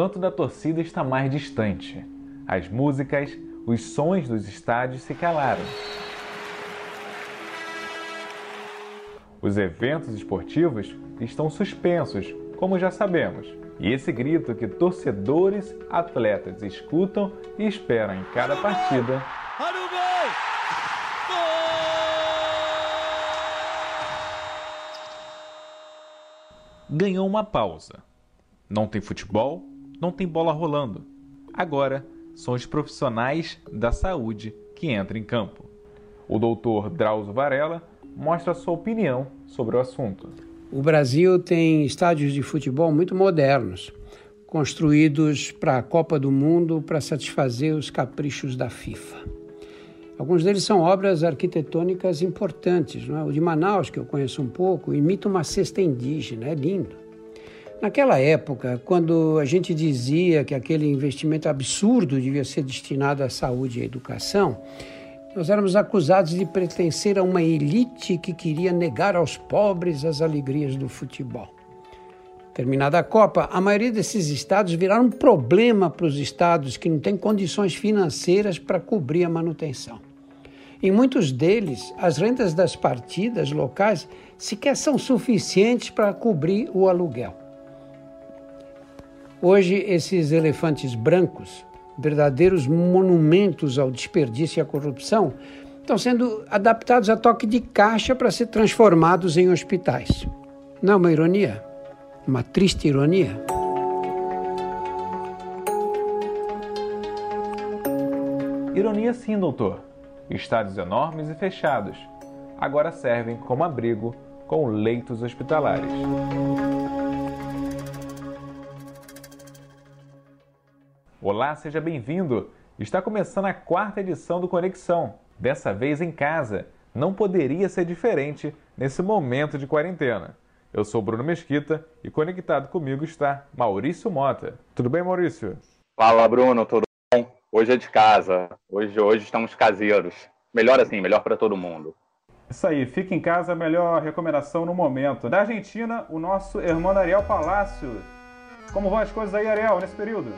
O canto da torcida está mais distante. As músicas, os sons dos estádios se calaram. Os eventos esportivos estão suspensos, como já sabemos. E esse grito que torcedores, atletas escutam e esperam em cada partida. Ganhou uma pausa. Não tem futebol, não tem bola rolando. Agora são os profissionais da saúde que entram em campo. O doutor Drauzio Varela mostra sua opinião sobre o assunto. O Brasil tem estádios de futebol muito modernos, construídos para a Copa do Mundo para satisfazer os caprichos da FIFA. Alguns deles são obras arquitetônicas importantes. Não é? O de Manaus, que eu conheço um pouco, imita uma cesta indígena, é lindo. Naquela época, quando a gente dizia que aquele investimento absurdo devia ser destinado à saúde e à educação, nós éramos acusados de pertencer a uma elite que queria negar aos pobres as alegrias do futebol. Terminada a Copa, a maioria desses estados viraram um problema para os estados que não têm condições financeiras para cobrir a manutenção. Em muitos deles, as rendas das partidas locais sequer são suficientes para cobrir o aluguel. Hoje, esses elefantes brancos verdadeiros monumentos ao desperdício e à corrupção, estão sendo adaptados a toque de caixa para ser transformados em hospitais. Não é uma ironia? Uma triste ironia? Ironia sim, doutor. Estádios enormes e fechados agora servem como abrigo com leitos hospitalares. Olá, seja bem-vindo! Está começando a quarta edição do Conexão, dessa vez em casa. Não poderia ser diferente nesse momento de quarentena. Eu sou Bruno Mesquita e conectado comigo está Maurício Mota. Tudo bem, Maurício? Fala, Bruno, tudo bom? Hoje é de casa. Hoje, hoje estamos caseiros. Melhor assim, melhor para todo mundo. Isso aí, fica em casa, melhor recomendação no momento. Da Argentina, o nosso irmão Ariel Palácio. Como vão as coisas aí, Ariel, nesse período?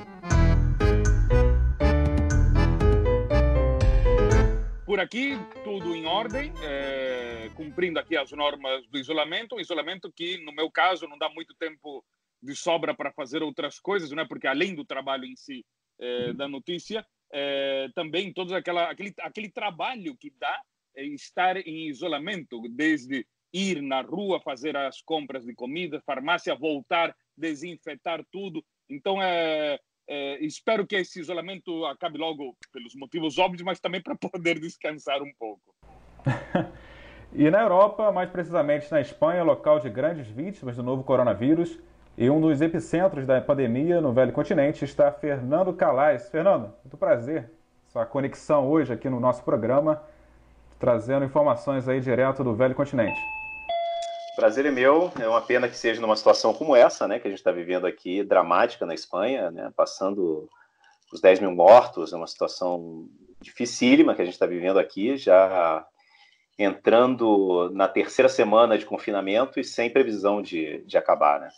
Por aqui, tudo em ordem, é, cumprindo aqui as normas do isolamento. Um isolamento que, no meu caso, não dá muito tempo de sobra para fazer outras coisas, né? porque além do trabalho em si é, da notícia, é, também todo aquela, aquele, aquele trabalho que dá estar em isolamento, desde ir na rua fazer as compras de comida, farmácia, voltar, desinfetar tudo. Então, é, é, espero que esse isolamento acabe logo pelos motivos óbvios, mas também para poder descansar um pouco. e na Europa, mais precisamente na Espanha, local de grandes vítimas do novo coronavírus e um dos epicentros da pandemia no velho continente, está Fernando Calais. Fernando, muito prazer. Sua conexão hoje aqui no nosso programa, trazendo informações aí direto do velho continente. Prazer é meu. É uma pena que seja numa situação como essa, né, que a gente está vivendo aqui, dramática na Espanha, né, passando os 10 mil mortos, é uma situação dificílima que a gente está vivendo aqui, já entrando na terceira semana de confinamento e sem previsão de, de acabar, né?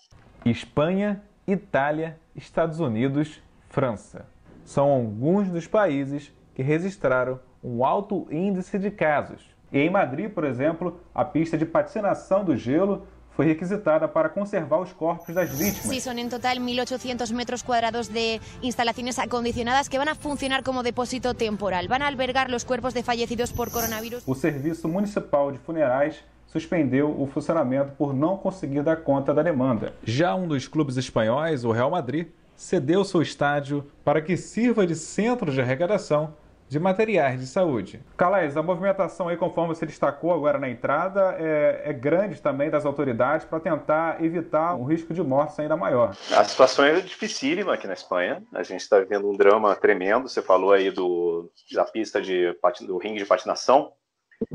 Espanha, Itália, Estados Unidos, França. São alguns dos países que registraram um alto índice de casos e em Madrid, por exemplo, a pista de patinação do gelo foi requisitada para conservar os corpos das vítimas. Sí, son en total 1.800 metros cuadrados de instalaciones acondicionadas que van a funcionar como depósito temporal. Van a albergar los cuerpos de fallecidos por coronavirus. O Serviço Municipal de Funerais suspendeu o funcionamento por não conseguir dar conta da demanda. Já um dos clubes espanhóis, o Real Madrid, cedeu seu estádio para que sirva de centro de arrecadação de materiais de saúde. Calais, a movimentação aí, conforme você destacou agora na entrada, é, é grande também das autoridades para tentar evitar um risco de morte ainda maior. A situação é dificílima aqui na Espanha. A gente está vivendo um drama tremendo. Você falou aí do, da pista de, do ringue de patinação.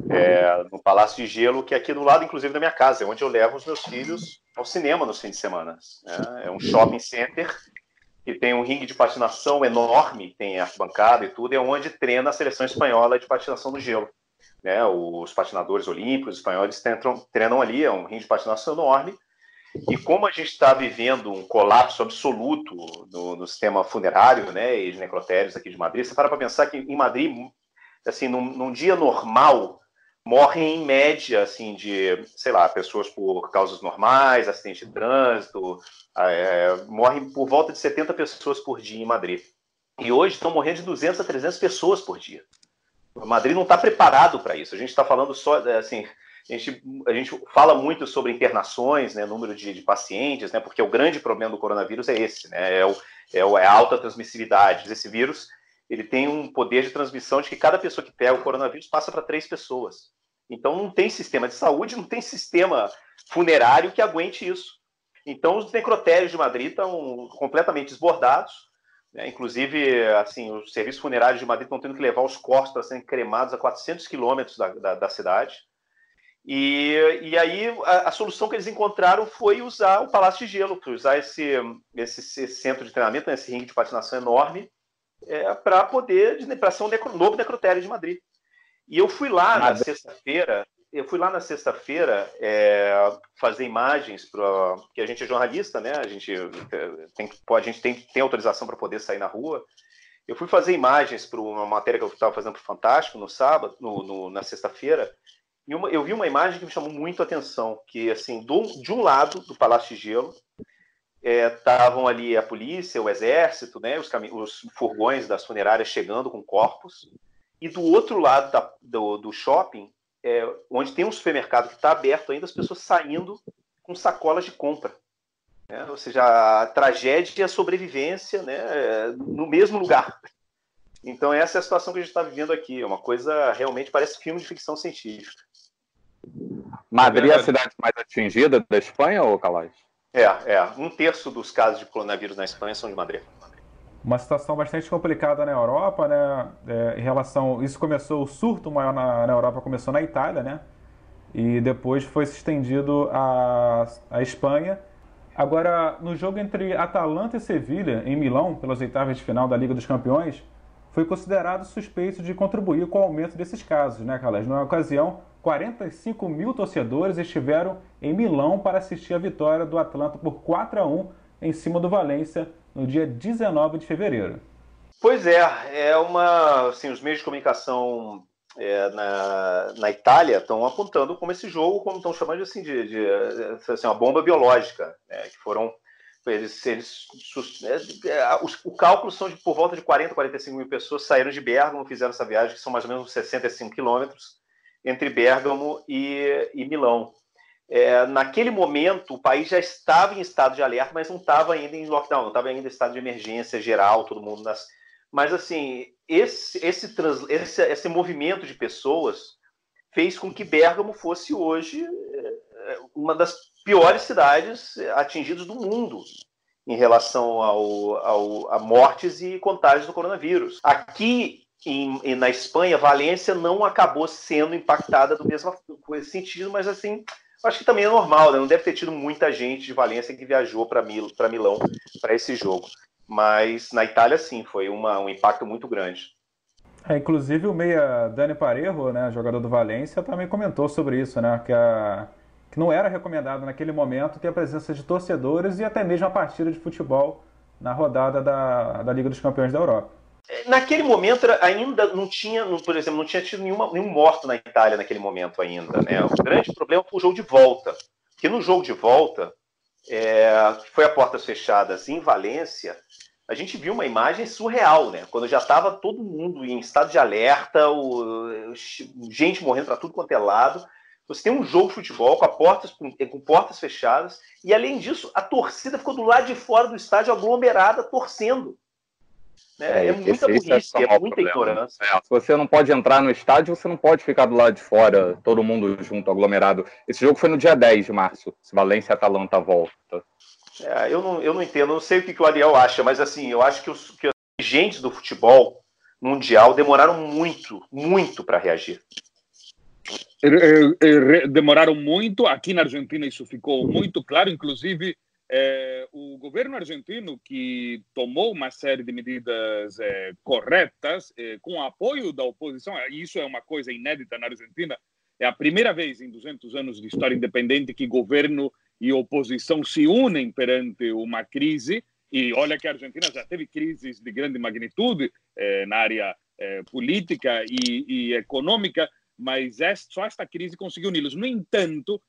É, no Palácio de Gelo, que é aqui do lado, inclusive, da minha casa, é onde eu levo os meus filhos ao cinema nos fins de semana. É, é um shopping center que tem um ringue de patinação enorme, tem arquibancada e tudo, é onde treina a seleção espanhola de patinação no gelo. Né? Os patinadores olímpicos espanhóis treinam, treinam ali, é um ringue de patinação enorme, E como a gente está vivendo um colapso absoluto no, no, sistema funerário né, e de necrotérios aqui de Madrid, você para para pensar que em Madrid, assim, num, num, dia normal, morrem em média, assim, de, sei lá, pessoas por causas normais, acidente de trânsito, é, morrem por volta de 70 pessoas por dia em Madrid. E hoje estão morrendo de 200 a 300 pessoas por dia. Madrid não está preparado para isso. A gente está falando só, assim, a gente, a gente fala muito sobre internações, né, número de, de, pacientes, né, porque o grande problema do coronavírus é esse, né, é, o, é, o, é a alta transmissibilidade. Esse vírus ele tem um poder de transmissão de que cada pessoa que pega o coronavírus passa para três pessoas. Então não tem sistema de saúde, não tem sistema funerário que aguente isso. Então os necrotérios de Madrid estão completamente desbordados. Né? Inclusive, assim, os serviços funerários de Madrid estão tendo que levar os corpos para serem cremados a 400 quilômetros da, da, da cidade. E, e aí a, a, solução que eles encontraram foi usar o Palácio de Gelo, usar esse, esse, esse centro de treinamento, né, esse ringue de patinação enorme, é, para poder para ser um necro, novo necrotério de Madrid. E eu fui lá na sexta-feira, eu fui lá na sexta-feira é, fazer imagens para que a gente é jornalista, né? A gente tem, a gente tem, tem autorização para poder sair na rua. Eu fui fazer imagens para uma matéria que eu estava fazendo para o Fantástico no sábado, no, no na sexta-feira, e uma, eu vi uma imagem que me chamou muito a atenção, que assim, do, de um lado do Palácio de Gelo, estavam é, ali a polícia, o exército, né, os, os, furgões das funerárias chegando com corpos, e do outro lado da, do, do, shopping, é, onde tem um supermercado que está aberto ainda, as pessoas saindo com sacolas de compra. Né? Ou seja, a tragédia e a sobrevivência né, no mesmo lugar. Então, essa é a situação que a gente está vivendo aqui. É uma coisa realmente parece filme de ficção científica. Madrid é a cidade mais atingida da Espanha, ou Calais? É, é. Um terço dos casos de coronavírus na Espanha são de Madrid. Uma situação bastante complicada na Europa, né? É, em relação. Isso começou, o surto maior na, na Europa começou na Itália, né? E depois foi se estendido à, à Espanha. Agora, no jogo entre Atalanta e Sevilha, em Milão, pelas oitavas de final da Liga dos Campeões, foi considerado suspeito de contribuir com o aumento desses casos, né, Calais? Na ocasião, 45 mil torcedores estiveram em Milão para assistir a vitória do Atlanta por 4 a 1 em cima do Valência no dia 19 de fevereiro. Pois é, é uma. Assim, os meios de comunicação é, na, na Itália estão apontando como esse jogo, como estão chamando assim, de, de assim, uma bomba biológica, né, que foram. Eles, eles, é, os, o cálculo são de por volta de 40, 45 mil pessoas saíram de Bergamo, fizeram essa viagem, que são mais ou menos 65 quilômetros, entre Bergamo e, e Milão. É, naquele momento, o país já estava em estado de alerta, mas não estava ainda em lockdown, não estava ainda em estado de emergência geral, todo mundo nas. Mas, assim, esse, esse, trans, esse, esse movimento de pessoas fez com que Bergamo fosse hoje é, uma das piores cidades atingidas do mundo em relação ao, ao, a mortes e contágios do coronavírus. Aqui em, na Espanha, Valência não acabou sendo impactada do mesmo sentido, mas assim, acho que também é normal, né? não deve ter tido muita gente de Valência que viajou para Mil, Milão para esse jogo. Mas na Itália, sim, foi uma, um impacto muito grande. É, inclusive o meia Dani Parejo, né, jogador do Valência, também comentou sobre isso, né, que, a, que não era recomendado naquele momento ter a presença de torcedores e até mesmo a partida de futebol na rodada da, da Liga dos Campeões da Europa. Naquele momento ainda não tinha, por exemplo, não tinha tido nenhuma, nenhum morto na Itália naquele momento ainda. Né? O grande problema foi o jogo de volta. Porque no jogo de volta, é, foi a portas fechadas em Valência, a gente viu uma imagem surreal, né? Quando já estava todo mundo em estado de alerta, o, gente morrendo para tudo quanto é lado. Você tem um jogo de futebol com, portas, com portas fechadas, e além disso, a torcida ficou do lado de fora do estádio aglomerada, torcendo. Né? É, é muita burrice, é, é muita ignorância. É, se você não pode entrar no estádio, você não pode ficar do lado de fora, todo mundo junto, aglomerado. Esse jogo foi no dia 10 de março, se Valência e Atalanta volta. É, eu, não, eu não entendo, não sei o que, que o Ariel acha, mas assim, eu acho que os, que os dirigentes do futebol mundial demoraram muito, muito para reagir. Demoraram muito, aqui na Argentina isso ficou muito claro, inclusive é, o governo argentino, que tomou uma série de medidas é, corretas, é, com apoio da oposição, isso é uma coisa inédita na Argentina, é a primeira vez em 200 anos de história independente que governo e oposição se unem perante uma crise. E olha que a Argentina já teve crises de grande magnitude eh, na área eh, política e, e, econômica, mas esta, só esta crise conseguiu uni-los. No entanto,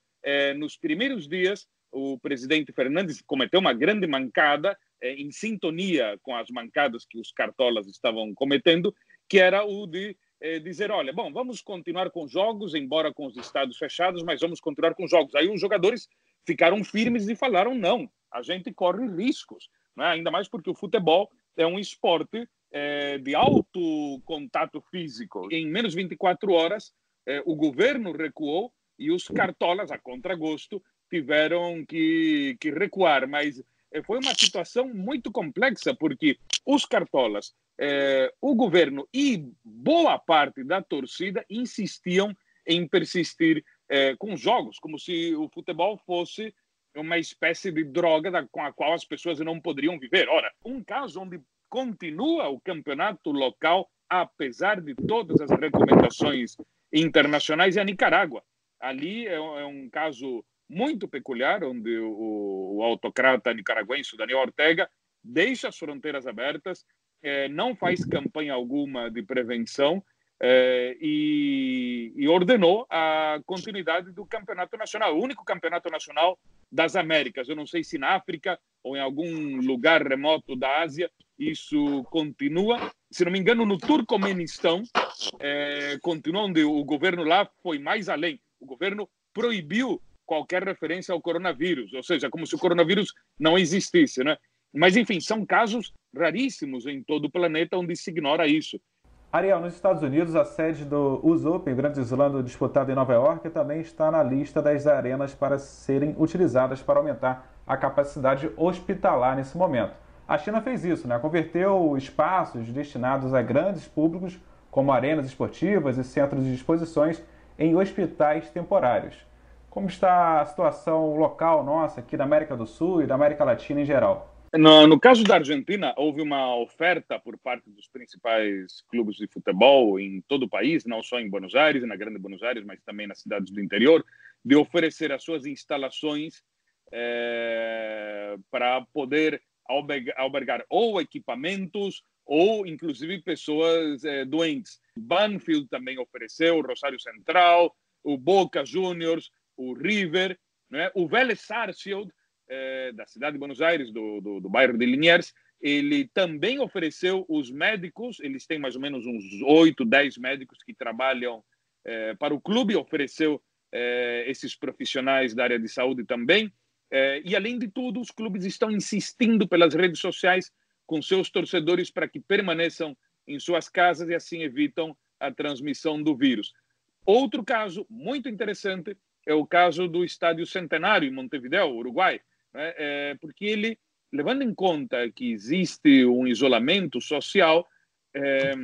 nos primeiros dias, o presidente Fernandes cometeu uma grande mancada eh, em sintonia com as mancadas que os cartolas estavam cometendo, que era o de é, dizer, olha, bom, vamos continuar com jogos, embora com os estados fechados, mas vamos continuar com jogos. Aí os jogadores ficaram firmes e falaram, não, a gente corre riscos, né? ainda mais porque o futebol é um esporte é, de alto contato físico. Em menos 24 horas, é, o governo recuou e os cartolas, a contragosto, tiveram que, que recuar. Mas é, foi uma situação muito complexa, porque os cartolas eh, o governo e boa parte da torcida insistiam em persistir eh, com jogos, como se o futebol fosse uma espécie de droga da, com a qual as pessoas não poderiam viver. Ora, um caso onde continua o campeonato local, apesar de todas as recomendações internacionais, é a Nicarágua. Ali é, é um caso muito peculiar, onde o, o autocrata nicaragüense Daniel Ortega deixa as fronteiras abertas, é, não faz campanha alguma de prevenção é, e, e, ordenou a continuidade do campeonato nacional, o único campeonato nacional das Américas. Eu não sei se na África ou em algum lugar remoto da Ásia isso continua. Se não me engano, no Turcomenistão, é, continua onde o governo lá foi mais além. O governo proibiu qualquer referência ao coronavírus, ou seja, como se o coronavírus não existisse, né? Mas, enfim, são casos raríssimos em todo o planeta onde se ignora isso. Ariel, nos Estados Unidos, a sede do US Open Grand Slam disputado em Nova York também está na lista das arenas para serem utilizadas para aumentar a capacidade hospitalar nesse momento. A China fez isso, né? converteu espaços destinados a grandes públicos, como arenas esportivas e centros de exposições, em hospitais temporários. Como está a situação local nossa aqui da América do Sul e da América Latina em geral? No, no, caso da Argentina, houve uma oferta por parte dos principais clubes de futebol em todo o país, não só em Buenos Aires, na Grande Buenos Aires, mas também nas cidades do interior, de oferecer as suas instalações é, para poder albergar, ou equipamentos ou, inclusive, pessoas é, doentes. Banfield também ofereceu, Rosário Central, o Boca Juniors, o River, né? o Vélez Sarsfield, é, da cidade de Buenos Aires, do, do, do bairro de Liniers, ele também ofereceu os médicos, eles têm mais ou menos uns 8, 10 médicos que trabalham é, para o clube, ofereceu é, esses profissionais da área de saúde também. É, e, além de tudo, os clubes estão insistindo pelas redes sociais com seus torcedores para que permaneçam em suas casas e assim evitam a transmissão do vírus. Outro caso muito interessante é o caso do Estádio Centenário em Montevideo, Uruguai, né? é, porque ele, levando em conta que existe um isolamento social, é,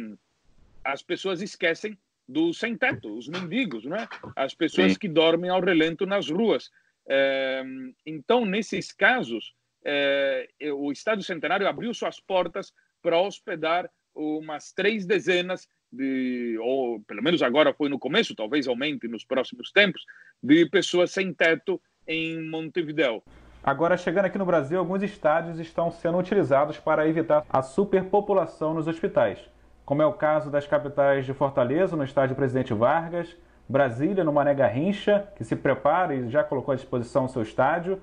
as pessoas esquecem do sem-teto, os mendigos, né? as pessoas Sim. que dormem ao relento nas ruas. É, então, nesses casos, é, o Estádio Centenário abriu suas portas para hospedar umas três dezenas de, ou pelo menos agora foi no começo, talvez aumente nos próximos tempos, de pessoas sem teto em Montevideo. Agora, chegando aqui no Brasil, alguns estádios estão sendo utilizados para evitar a superpopulação nos hospitais, como é o caso das capitais de Fortaleza, no estádio Presidente Vargas, Brasília, no Mané Garrincha, que se prepara e já colocou à disposição o seu estádio,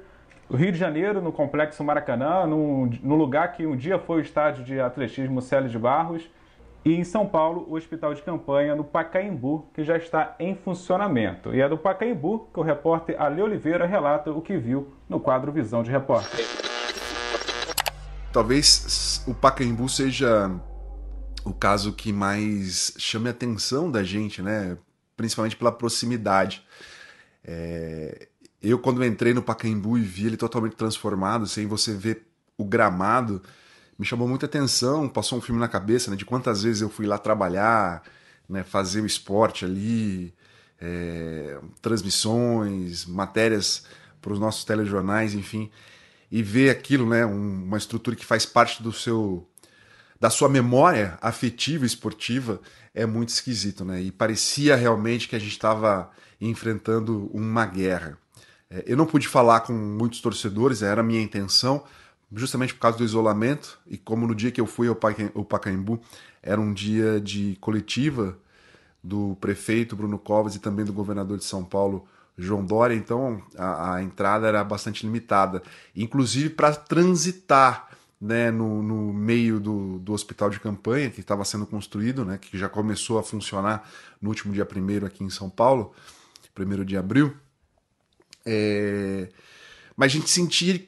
o Rio de Janeiro, no Complexo Maracanã, no, no lugar que um dia foi o estádio de atletismo Célio de Barros, e em São Paulo, o hospital de campanha no Pacaembu, que já está em funcionamento. E é do Pacaembu que o repórter Ale Oliveira relata o que viu no quadro Visão de Repórter. Talvez o Pacaembu seja o caso que mais chame a atenção da gente, né? Principalmente pela proximidade. É... Eu, quando entrei no Pacaembu e vi ele totalmente transformado, sem você ver o gramado, me chamou muita atenção, passou um filme na cabeça né, de quantas vezes eu fui lá trabalhar, né, fazer o esporte ali, é, transmissões, matérias para os nossos telejornais, enfim, e ver aquilo, né, um, uma estrutura que faz parte do seu da sua memória afetiva esportiva é muito esquisito, né? E parecia realmente que a gente estava enfrentando uma guerra. É, eu não pude falar com muitos torcedores, era a minha intenção, justamente por causa do isolamento, e como no dia que eu fui ao Pacaembu era um dia de coletiva do prefeito Bruno Covas e também do governador de São Paulo, João Dória, então a, a entrada era bastante limitada, inclusive para transitar né, no, no, meio do, do hospital de campanha que estava sendo construído, né, que já começou a funcionar no último dia primeiro aqui em São Paulo, primeiro de abril. É... Mas a gente sentia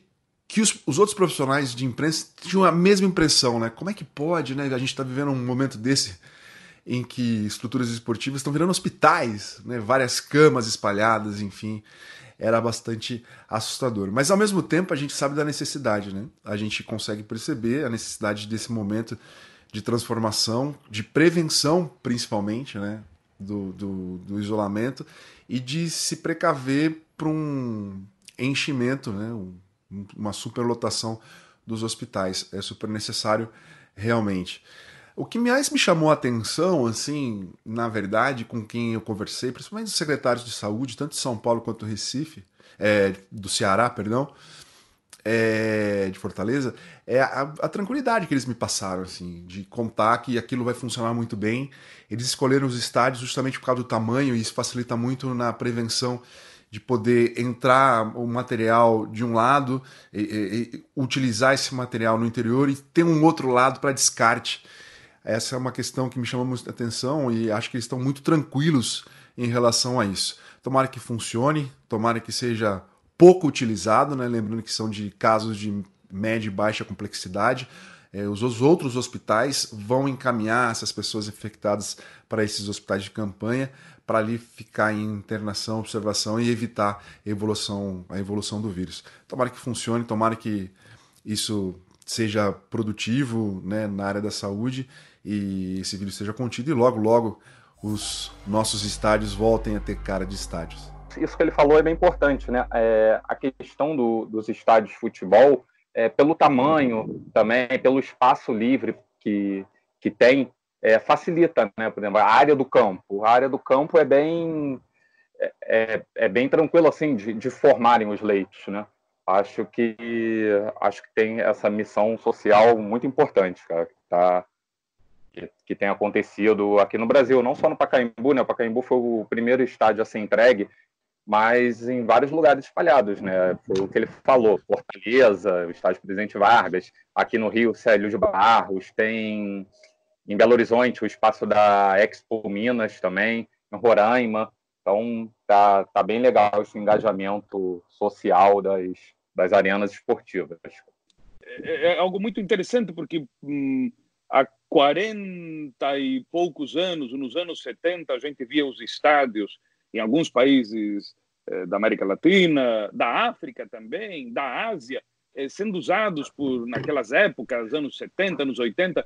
que os, os, outros profissionais de imprensa tinham a mesma impressão, né? Como é que pode, né? A gente está vivendo um momento desse em que estruturas esportivas estão virando hospitais, né? Várias camas espalhadas, enfim, era bastante assustador. Mas ao mesmo tempo a gente sabe da necessidade, né? A gente consegue perceber a necessidade desse momento de transformação, de prevenção, principalmente, né? Do, do, do isolamento e de se precaver para um enchimento, né? Um, uma superlotação dos hospitais. É super necessário realmente. O que mais me chamou a atenção, assim, na verdade, com quem eu conversei, principalmente os secretários de saúde, tanto de São Paulo quanto do Recife, é, do Ceará, perdão, é, de Fortaleza, é a, a, tranquilidade que eles me passaram, assim, de contar que aquilo vai funcionar muito bem. Eles escolheram os estádios justamente por causa do tamanho e isso facilita muito na prevenção de poder entrar o material de um lado, e, e, utilizar esse material no interior e ter um outro lado para descarte. Essa é uma questão que me chama muita atenção e acho que eles estão muito tranquilos em relação a isso. Tomara que funcione, tomara que seja pouco utilizado, né? lembrando que são de casos de média e baixa complexidade. É, os outros hospitais vão encaminhar essas pessoas infectadas para esses hospitais de campanha, para ali ficar em internação, observação e evitar a evolução, a evolução do vírus. Tomara que funcione, tomara que isso seja produtivo né, na área da saúde e esse vírus seja contido e logo, logo os nossos estádios voltem a ter cara de estádios. Isso que ele falou é bem importante, né? É, a questão do, dos estádios de futebol, é, pelo tamanho também, pelo espaço livre que, que tem, é, facilita, né? Por exemplo, a área do campo. A área do campo é bem é, é, é bem tranquilo assim de, de, formarem os leitos, né? Acho que acho que tem essa missão social muito importante, cara, que, tá, que, que tem acontecido aqui no Brasil, não só no Pacaembu, né? O Pacaembu foi o primeiro estádio a ser entregue, mas em vários lugares espalhados, né? Foi o que ele falou, Fortaleza, o estádio Presidente Vargas, aqui no Rio, Célio de Barros, tem em Belo Horizonte, o espaço da Expo Minas também, em Roraima. Então, tá, tá bem legal esse engajamento social das, das arenas esportivas. É, é algo muito interessante, porque hum, há 40 e poucos anos, nos anos 70, a gente via os estádios em alguns países eh, da América Latina, da África também, da Ásia, eh, sendo usados por, naquelas épocas, anos 70, anos 80, eh,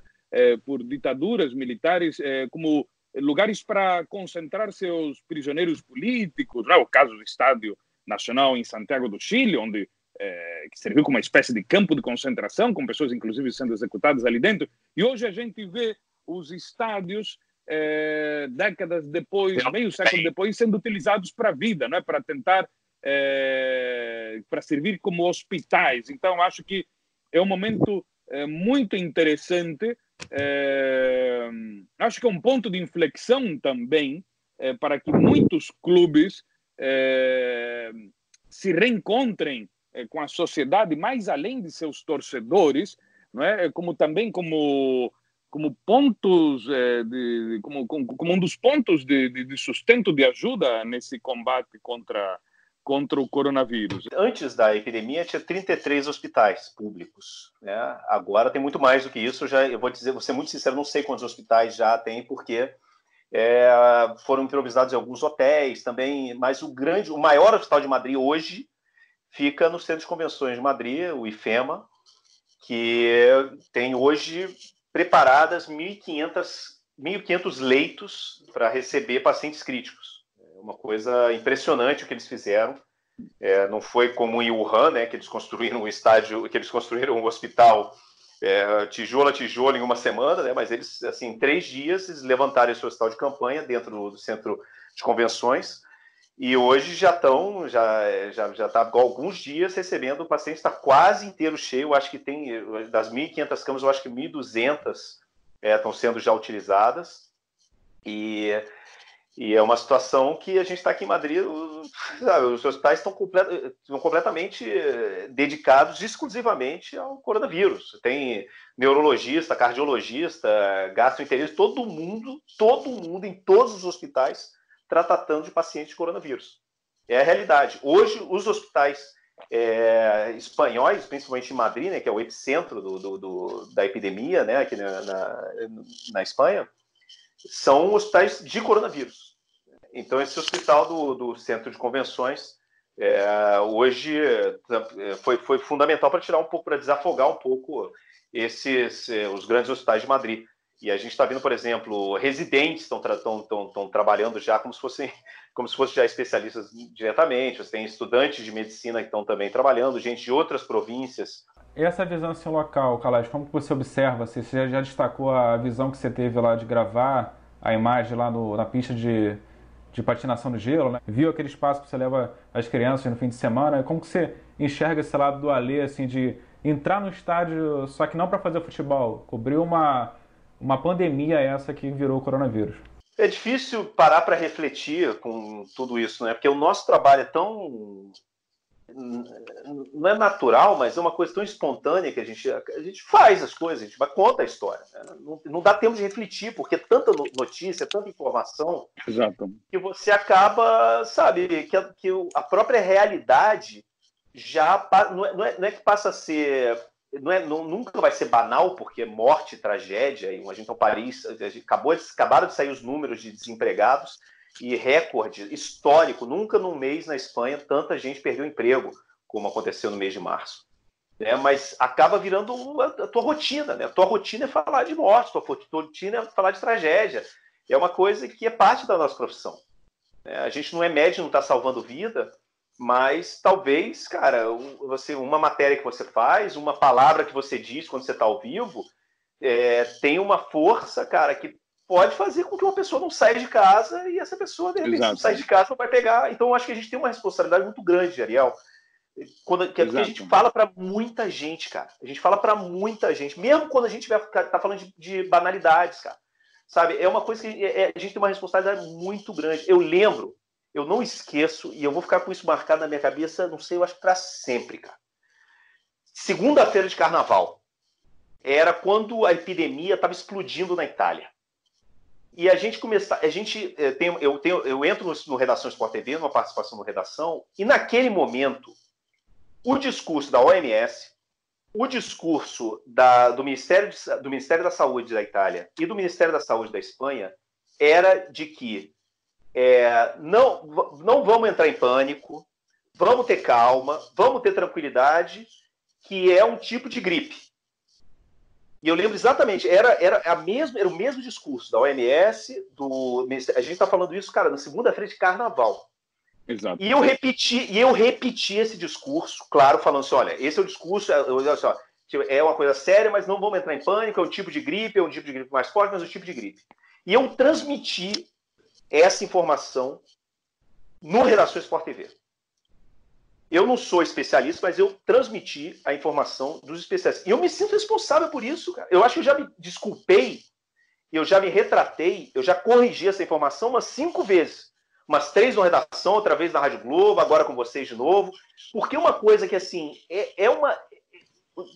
por ditaduras militares eh, como lugares para concentrar seus prisioneiros políticos, né? o caso do Estádio Nacional em Santiago do Chile, onde eh, que serviu como uma espécie de campo de concentração, com pessoas inclusive sendo executadas ali dentro. E hoje a gente vê os estádios eh, décadas depois, meio século depois, sendo utilizados para a vida, não é? para tentar, eh, para servir como hospitais. Então, acho que é um momento eh, muito interessante é, acho que é um ponto de inflexão também é, para que muitos clubes é, se reencontrem é, com a sociedade, mais além de seus torcedores, não é? como também como como pontos é, de, como, como, como, um dos pontos de, de, de sustento de ajuda nesse combate contra contra o coronavírus. Antes da epidemia tinha 33 hospitais públicos, né? Agora tem muito mais do que isso. Já eu vou dizer, vou ser muito sincero, não sei quantos hospitais já tem, porque é, foram improvisados em alguns hotéis também. Mas o grande, o maior hospital de Madrid hoje fica no Centro de Convenções de Madrid, o IFEMA, que tem hoje preparadas 1.500 1.500 leitos para receber pacientes críticos uma coisa impressionante o que eles fizeram. É, não foi como em Wuhan, né, que eles construíram um estádio, que eles construíram um hospital é, tijolo a tijolo em uma semana, né, mas eles, assim, em três dias, eles levantaram esse hospital de campanha dentro do, do centro de convenções E hoje já estão, já já já está alguns dias recebendo, o paciente está quase inteiro cheio. Acho que tem das 1.500 camas, eu acho que 1.200 é, estão sendo já utilizadas. E, e é uma situação que a gente está aqui em Madrid, sabe, os hospitais estão, complet, completamente eh, dedicados exclusivamente ao coronavírus. Tem neurologista, cardiologista, gastroenterologista, todo mundo, todo mundo em todos os hospitais tratando de pacientes de coronavírus. É a realidade. Hoje, os hospitais é, espanhóis, principalmente em Madrid, né, que é o epicentro do, do, do, da epidemia né, aqui na, na, na, Espanha, são hospitais de coronavírus. Então, esse hospital do, do centro de convenções é, hoje é, foi, foi fundamental para tirar um pouco, para desafogar um pouco esses é, os grandes hospitais de Madrid. E a gente está vendo, por exemplo, residentes estão tra trabalhando já como se fossem como se fossem já especialistas diretamente. Você tem estudantes de medicina que estão também trabalhando, gente de outras províncias. Essa visão assim, local, Kalash, como que você observa? Você já destacou a visão que você teve lá de gravar a imagem lá no, na pista de, de patinação no gelo, né? Viu aquele espaço que você leva as crianças no fim de semana? Como que você enxerga esse lado do Alê, assim, de entrar no estádio, só que não para fazer futebol, cobrir uma uma pandemia essa que virou o coronavírus. É difícil parar para refletir com tudo isso, né? Porque o nosso trabalho é tão não é natural, mas é uma coisa tão espontânea que a gente, a gente faz as coisas, a gente vai conta a história. Né? Não, não, dá tempo de refletir, porque é tanta notícia, tanta informação, Exato. que você acaba, sabe, que a, que a própria realidade já não é, não é, não é que passa a ser não é, não, nunca vai ser banal, porque morte, tragédia, e a gente em Paris, acabou, acabaram de sair os números de desempregados e recorde histórico, nunca num mês na Espanha tanta gente perdeu emprego, como aconteceu no mês de março. Né? Mas acaba virando a tua rotina, né? A tua rotina é falar de morte, a tua rotina é falar de tragédia. É uma coisa que é parte da nossa profissão. Né? A gente não é médico, não está salvando vida, mas talvez, cara, você uma matéria que você faz, uma palavra que você diz quando você está ao vivo, é, tem uma força, cara, que pode fazer com que uma pessoa não saia de casa e essa pessoa, de repente, não sai de casa, vai pegar. Então, eu acho que a gente tem uma responsabilidade muito grande, Ariel. Quando, que, é a gente fala para muita gente, cara. A gente fala para muita gente, mesmo quando a gente vai tá falando de, de banalidades, cara. Sabe? É uma coisa que é, a gente tem uma responsabilidade muito grande. Eu lembro eu não esqueço, e eu vou ficar com isso marcado na minha cabeça, não sei, eu acho para sempre, cara. Segunda-feira de carnaval. Era quando a epidemia estava explodindo na Itália. E a gente começa, a gente eh, tem, eu tenho, eu entro no, no Redação Sport TV, numa participação no Redação, e naquele momento o discurso da OMS, o discurso da, do, Ministério de, do Ministério da Saúde da Itália e do Ministério da Saúde da Espanha era de que é, não, não vamos entrar em pânico, vamos ter calma, vamos ter tranquilidade, que é um tipo de gripe. E eu lembro exatamente, era, era, a mesma, era o mesmo discurso da OMS, do, a gente está falando isso, cara, na segunda-feira de carnaval. Exato. E eu repeti, e eu repeti esse discurso, claro, falando assim: olha, esse é o discurso, olha só, é uma coisa séria, mas não vamos entrar em pânico, é um tipo de gripe, é um tipo de gripe mais forte, mas é um tipo de gripe. E eu transmiti essa informação no Redações Sport TV. Eu não sou especialista, mas eu transmiti a informação dos especialistas. E eu me sinto responsável por isso, cara. Eu acho que eu já me desculpei, eu já me retratei, eu já corrigi essa informação umas cinco vezes. Umas três na redação, outra vez na Rádio Globo, agora com vocês de novo. Porque uma coisa que, assim, é, é uma.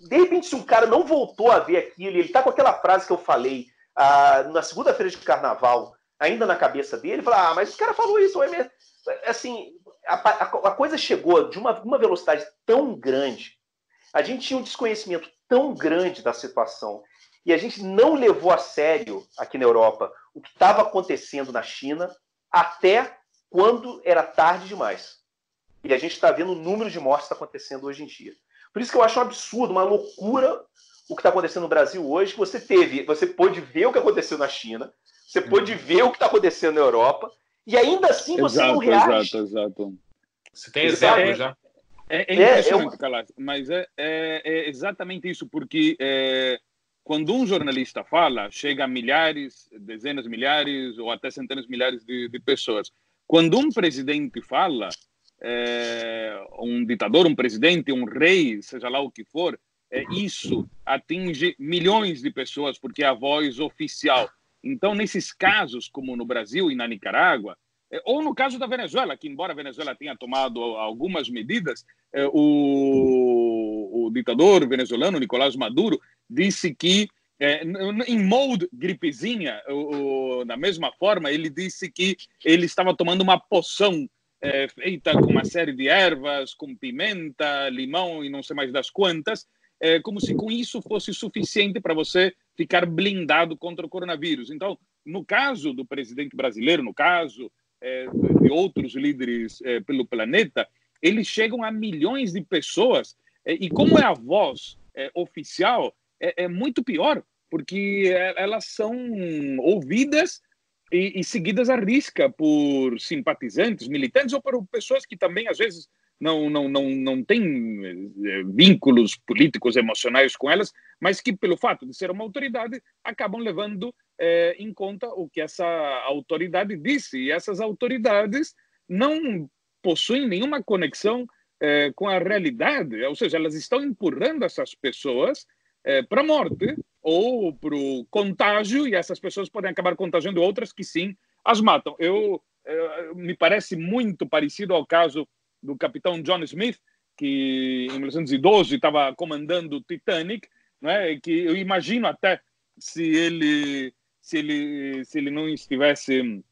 De repente, se um cara não voltou a ver aquilo, ele tá com aquela frase que eu falei ah, na segunda-feira de carnaval, ainda na cabeça dele, falar, ah, mas o cara falou isso, assim, a, a, a, coisa chegou de uma, uma velocidade tão grande, a gente tinha um desconhecimento tão grande da situação, e a gente não levou a sério aqui na Europa o que estava acontecendo na China até quando era tarde demais. E a gente está vendo o número de mortes que está acontecendo hoje em dia. Por isso que eu acho um absurdo, uma loucura o que está acontecendo no Brasil hoje, que você teve, você pôde ver o que aconteceu na China, você pode ver o que está acontecendo na Europa e ainda assim você exato, não reage. Exato, exato. Você tem exemplo é, já? É, é, é impressionante, é, mas é, é, é, exatamente isso, porque é, quando um jornalista fala, chega a milhares, dezenas de milhares ou até centenas de milhares de, de pessoas. quando um presidente fala, é, um ditador, um presidente, um rei, seja lá o que for, é, isso atinge milhões de pessoas porque é a voz oficial. Então, nesses casos, como no Brasil e na Nicarágua, é, ou no caso da Venezuela, que embora a Venezuela tenha tomado algumas medidas, é, o, o ditador venezuelano Nicolás Maduro disse que é, em mode gripezinha, da mesma forma, ele disse que ele estava tomando uma poção feita com uma série de ervas, com pimenta, limão e não sei mais das quantas, como se com isso fosse suficiente para você ficar blindado contra o coronavírus. Então, no caso do presidente brasileiro, no caso é, de outros líderes é, pelo planeta, eles chegam a milhões de pessoas é, e como é a voz é, oficial, é, é, muito pior, porque elas são ouvidas e, e seguidas à risca por simpatizantes, militantes ou por pessoas que também às vezes não, não, não, não tem eh, vínculos políticos, emocionais com elas, mas que, pelo fato de ser uma autoridade, acabam levando é, em conta o que essa autoridade disse. E essas autoridades não possuem nenhuma conexão é, com a realidade, ou seja, elas estão empurrando essas pessoas para a morte ou para o contágio, e essas pessoas podem acabar contagiando outras que sim as matam. Eu, me parece muito parecido ao caso do capitão John Smith, que em 1912 estava comandando o Titanic, né? que eu imagino até se ele se ele se ele não estivesse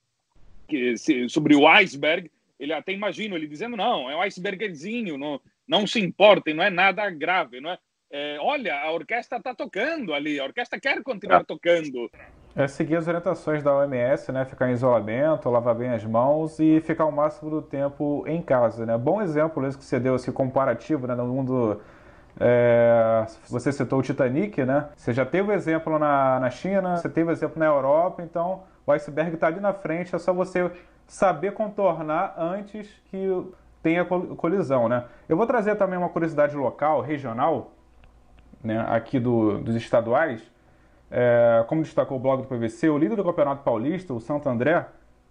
que, se, sobre o iceberg, ele até imagino ele dizendo não, é um icebergzinho, não não se importem, não é nada grave, não é? é olha, a orquestra está tocando ali, a orquestra quer continuar é. tocando. É seguir as orientações da OMS, né? Ficar em isolamento, lavar bem as mãos e ficar o máximo do tempo em casa, né? Bom exemplo esse que você deu, esse comparativo, né? No mundo... É... você citou o Titanic, né? Você já teve o exemplo na, na China, você teve o exemplo na Europa, então o iceberg está ali na frente, é só você saber contornar antes que tenha colisão, né? Eu vou trazer também uma curiosidade local, regional, né? Aqui do, dos estaduais, é, como destacou o blog do PVC, o líder do Campeonato Paulista, o Santo André,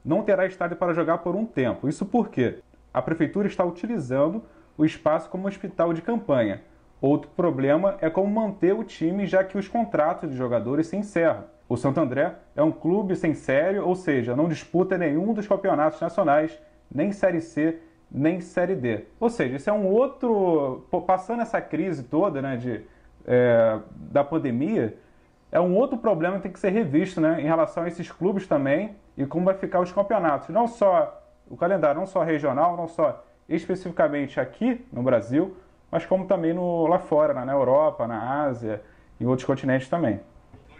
não terá estádio para jogar por um tempo. Isso porque a prefeitura está utilizando o espaço como hospital de campanha. Outro problema é como manter o time, já que os contratos de jogadores se encerram. O Santo André é um clube sem série, ou seja, não disputa nenhum dos campeonatos nacionais, nem Série C, nem Série D. Ou seja, isso é um outro. Passando essa crise toda né, de, é, da pandemia, é um outro problema que tem que ser revisto né, em relação a esses clubes também e como vai ficar os campeonatos. Não só o calendário, não só regional, não só especificamente aqui no Brasil, mas como também no, lá fora, na, na Europa, na Ásia e outros continentes também.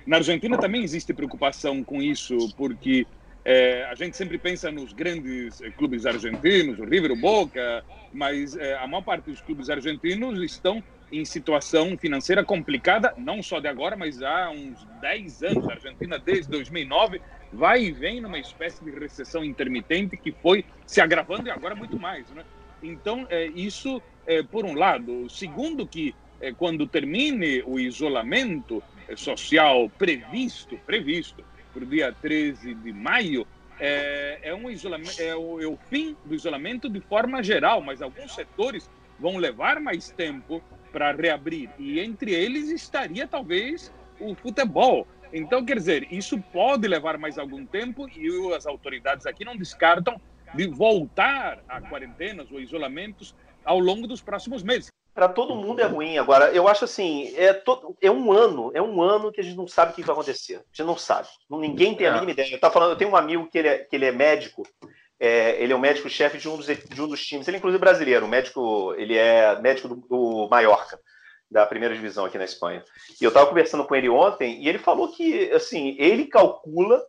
Na Argentina também existe preocupação com isso, porque é, a gente sempre pensa nos grandes é, clubes argentinos, o River, o Boca, mas é, a maior parte dos clubes argentinos estão em situação financeira complicada, não só de agora, mas há uns 10 anos. A Argentina, desde 2009, vai e vem numa espécie de recessão intermitente que foi se agravando e agora muito mais. Né? Então, é, isso, é, por um lado. Segundo, que é, quando termine o isolamento é, social previsto, previsto para o dia 13 de maio, é, é, um isolamento, é o, é o fim do isolamento de forma geral, mas alguns setores vão levar mais tempo para reabrir. E entre eles estaria talvez o futebol. Então, quer dizer, isso pode levar mais algum tempo e as autoridades aqui não descartam de voltar a quarentenas ou isolamentos ao longo dos próximos meses. Para todo mundo é ruim. Agora, eu acho assim, é, to... é um ano, é um ano que a gente não sabe o que vai acontecer. A gente não sabe. Ninguém tem a é. mínima ideia. Eu, falando, eu tenho um amigo que ele é, que ele é médico é, ele é o médico-chefe de, um de um dos times. Ele é inclusive brasileiro, médico, ele é médico do, do Mallorca, da primeira divisão aqui na Espanha. E eu estava conversando com ele ontem e ele falou que, assim, ele calcula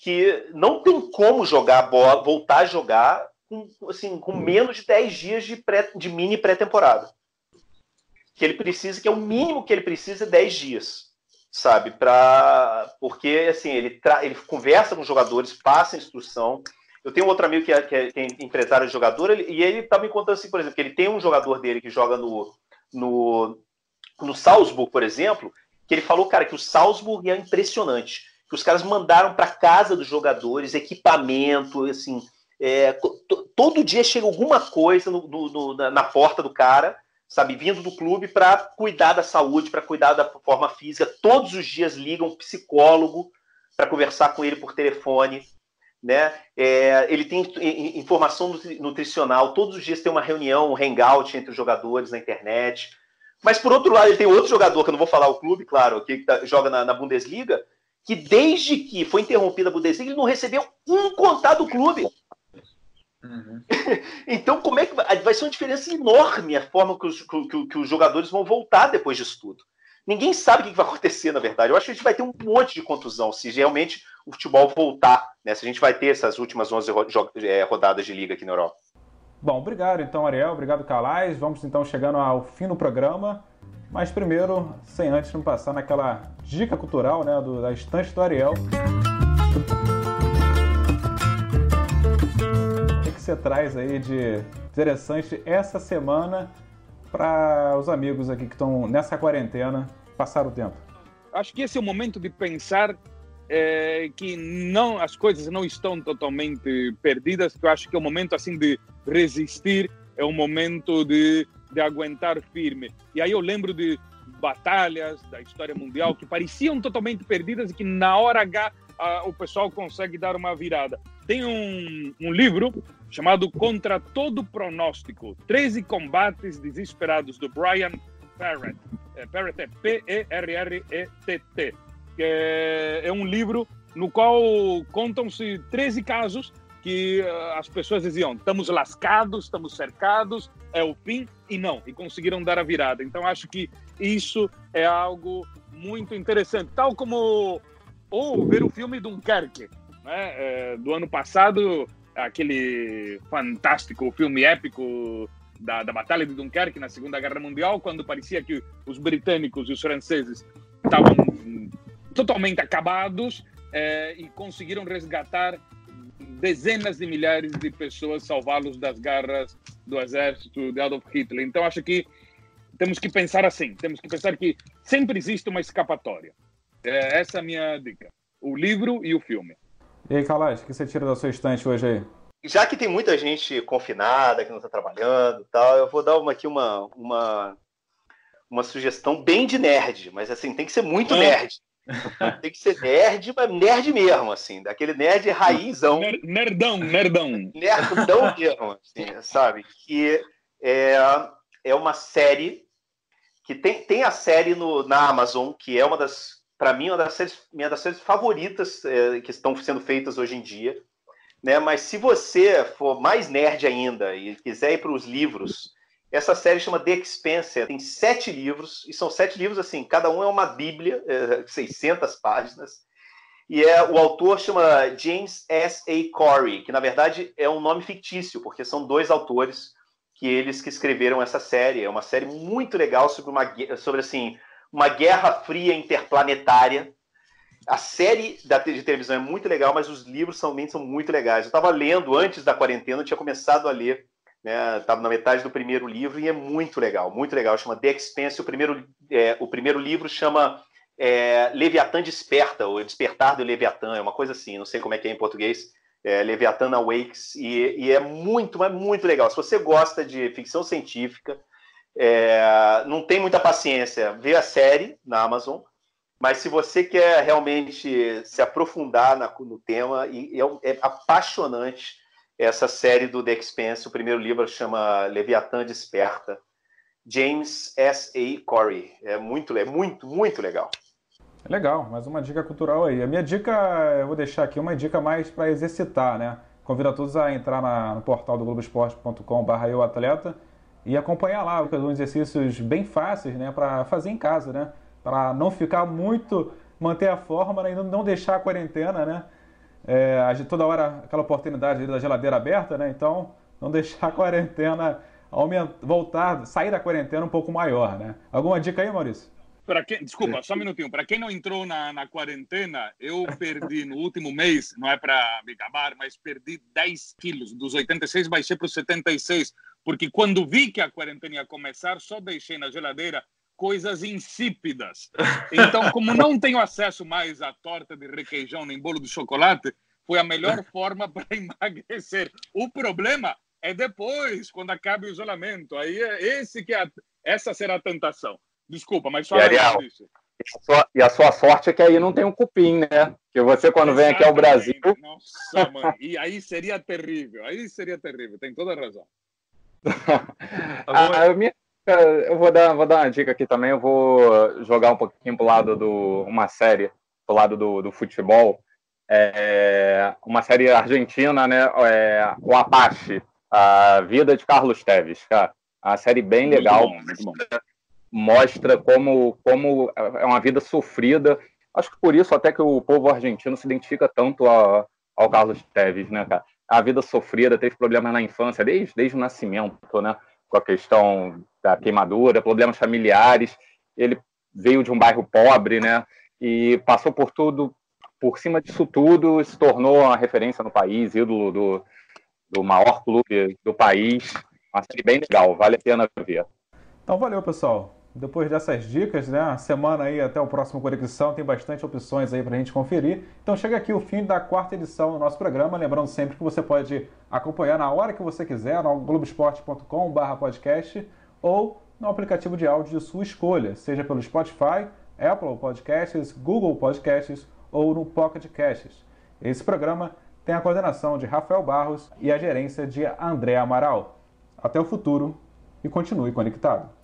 que não tem como jogar bola, voltar a jogar com, assim, com menos de 10 dias de, pré, de mini pré-temporada. Que ele precisa, que é o mínimo que ele precisa, é 10 dias sabe? Pra... Porque assim, ele, tra... ele conversa com os jogadores, passa instrução, eu tenho outro amigo que é, que é, que é empresário de jogador, ele, e ele tá me contando assim, por exemplo, que ele tem um jogador dele que joga no, no, no Salzburg, por exemplo, que ele falou, cara, que o Salzburg é impressionante. Que os caras mandaram para casa dos jogadores equipamento, assim, É, todo dia chega alguma coisa no, no, no, na porta do cara, sabe, vindo do clube para cuidar da saúde, para cuidar da forma física. Todos os dias ligam um psicólogo para conversar com ele por telefone. Né? É, ele tem informação nutricional, todos os dias tem uma reunião, um hangout entre os jogadores na internet. Mas por outro lado, ele tem outro jogador, que eu não vou falar o clube, claro, que tá, joga na, na Bundesliga, que desde que foi interrompida a Bundesliga, ele não recebeu um contato do clube. Uhum. então, como é que vai, vai ser uma diferença enorme a forma que os, que, que os jogadores vão voltar depois disso tudo? Ninguém sabe o que vai acontecer, na verdade. Eu acho que a gente vai ter um monte de contusão se realmente o futebol voltar, né? Se a gente vai ter essas últimas 11 é, rodadas de liga aqui na Europa. Bom, obrigado então, Ariel. Obrigado, Calais. Vamos então chegando ao fim do programa. Mas primeiro, sem antes não passar naquela dica cultural né, do, da estante do Ariel. O que você traz aí de interessante essa semana para os amigos aqui que estão nessa quarentena passar o tempo? Acho que esse é o momento de pensar é, que não as coisas não estão totalmente perdidas. Que eu acho que é o momento assim de resistir, é o momento de de aguentar firme. E aí eu lembro de batalhas da história mundial que pareciam totalmente perdidas e que na hora H a, o pessoal consegue dar uma virada. Tem um, um livro chamado Contra Todo Pronóstico, 13 combates desesperados do Brian Parrott. É, Parrott é P-E-R-R-E-T-T. É, é um livro no qual contam-se 13 casos que uh, as pessoas diziam: estamos lascados, estamos cercados, é o fim, e não, e conseguiram dar a virada. Então, acho que isso é algo muito interessante. Tal como ou ver o filme Dunkerque, né, é, do ano passado, aquele fantástico filme épico da, da Batalha de Dunkerque na Segunda Guerra Mundial, quando parecia que os britânicos e os franceses estavam totalmente acabados é, e conseguiram resgatar dezenas de milhares de pessoas salvá-los das garras do exército de Adolf Hitler. Então acho que temos que pensar assim, temos que pensar que sempre existe uma escapatória. É, essa é a minha dica. O livro e o filme. E aí, Calais, o que você tira da sua estante hoje aí? Já que tem muita gente confinada, que não está trabalhando tal, eu vou dar uma, aqui uma, uma, uma sugestão bem de nerd, mas assim, tem que ser muito nerd. Tem que ser nerd, mas nerd mesmo, assim, daquele nerd raizão. Nerdão, nerdão. Nerdão mesmo, assim, sabe? Que é, é uma série que tem, tem a série no, na Amazon, que é uma das, para mim, uma das séries, minha das séries favoritas é, que estão sendo feitas hoje em dia. Né? Mas se você for mais nerd ainda e quiser ir para os livros, essa série chama The Expanse, tem sete livros, e são sete livros assim, cada um é uma bíblia, é, 600 páginas, e é o autor chama James S. A. Corey, que na verdade é um nome fictício, porque são dois autores que eles que escreveram essa série. É uma série muito legal sobre uma sobre assim uma guerra fria interplanetária. A série da, de televisão é muito legal, mas os livros também são muito legais. Eu estava lendo antes da quarentena, eu tinha começado a ler né? Estava na metade do primeiro livro e é muito legal, muito legal. Chama The Expanse. O primeiro, é, o primeiro livro chama é, Leviatã Desperta, ou Despertar do Leviatã, é uma coisa assim, não sei como é que é em português. É, Leviatã Awakes, e, e é muito, mas muito legal. Se você gosta de ficção científica, é, não tem muita paciência, vê a série na Amazon, mas se você quer realmente se aprofundar na, no tema, e é, é apaixonante essa série do The Expanse. O primeiro livro chama Leviatã Desperta. James S. A. Corey. É muito, é muito, muito legal. Legal, mais uma dica cultural aí. A minha dica, eu vou deixar aqui uma dica mais para exercitar, né? Convido a todos a entrar na, no portal do globoesporte.com.br eu atleta e acompanhar lá alguns exercícios bem fáceis, né, para fazer em casa, né? Para não ficar muito manter a forma né, e não deixar a quarentena, né? é, toda hora aquela oportunidade da geladeira aberta, né? Então, não deixar a quarentena aumentar, voltar, sair da quarentena um pouco maior, né? Alguma dica aí, Maurício? Para quem, desculpa, só um minutinho. Para quem não entrou na, na quarentena, eu perdi no último mês, não é para me gabar, mas perdi 10 quilos. Dos 86 baixei para os 76, porque quando vi que a quarentena ia começar, só deixei na geladeira coisas insípidas. Então, como não tenho acesso mais à torta de requeijão nem bolo de chocolate, foi a melhor forma para emagrecer. O problema é depois, quando acabe o isolamento. Aí é esse que é a, essa será a tentação. Desculpa, mas só Ariel, isso. E a, sua, e a sua sorte é que aí não tem um cupim, né? Que você, quando Exatamente. vem aqui ao Brasil. Nossa, mãe. E aí seria terrível. Aí seria terrível. Tem toda a razão. Ah, eu, eu vou dar, vou dar uma dica aqui também. Eu vou jogar um pouquinho pro lado do uma série, pro lado do, do futebol. É, uma série argentina, né? É, o Apache, a vida de Carlos Teves, cara. Uma série bem legal. Muito bom, muito bom. Mostra como, como é uma vida sofrida. Acho que por isso até que o povo argentino se identifica tanto a, ao Carlos Teves, né, cara? A vida sofrida, teve problemas na infância, desde, desde o nascimento, né? Com a questão da queimadura, problemas familiares. Ele veio de um bairro pobre, né? E passou por tudo, por cima disso tudo, se tornou uma referência no país, ídolo do, do maior clube do país. Uma série bem legal, vale a pena ver. Então valeu, pessoal. Depois dessas dicas, né? A semana aí até o próximo Conexão tem bastante opções aí para a gente conferir. Então chega aqui o fim da quarta edição do nosso programa. Lembrando sempre que você pode acompanhar na hora que você quiser no globesport.com/podcast ou no aplicativo de áudio de sua escolha, seja pelo Spotify, Apple Podcasts, Google Podcasts ou no Pocket Casts. Esse programa tem a coordenação de Rafael Barros e a gerência de André Amaral. Até o futuro e continue conectado.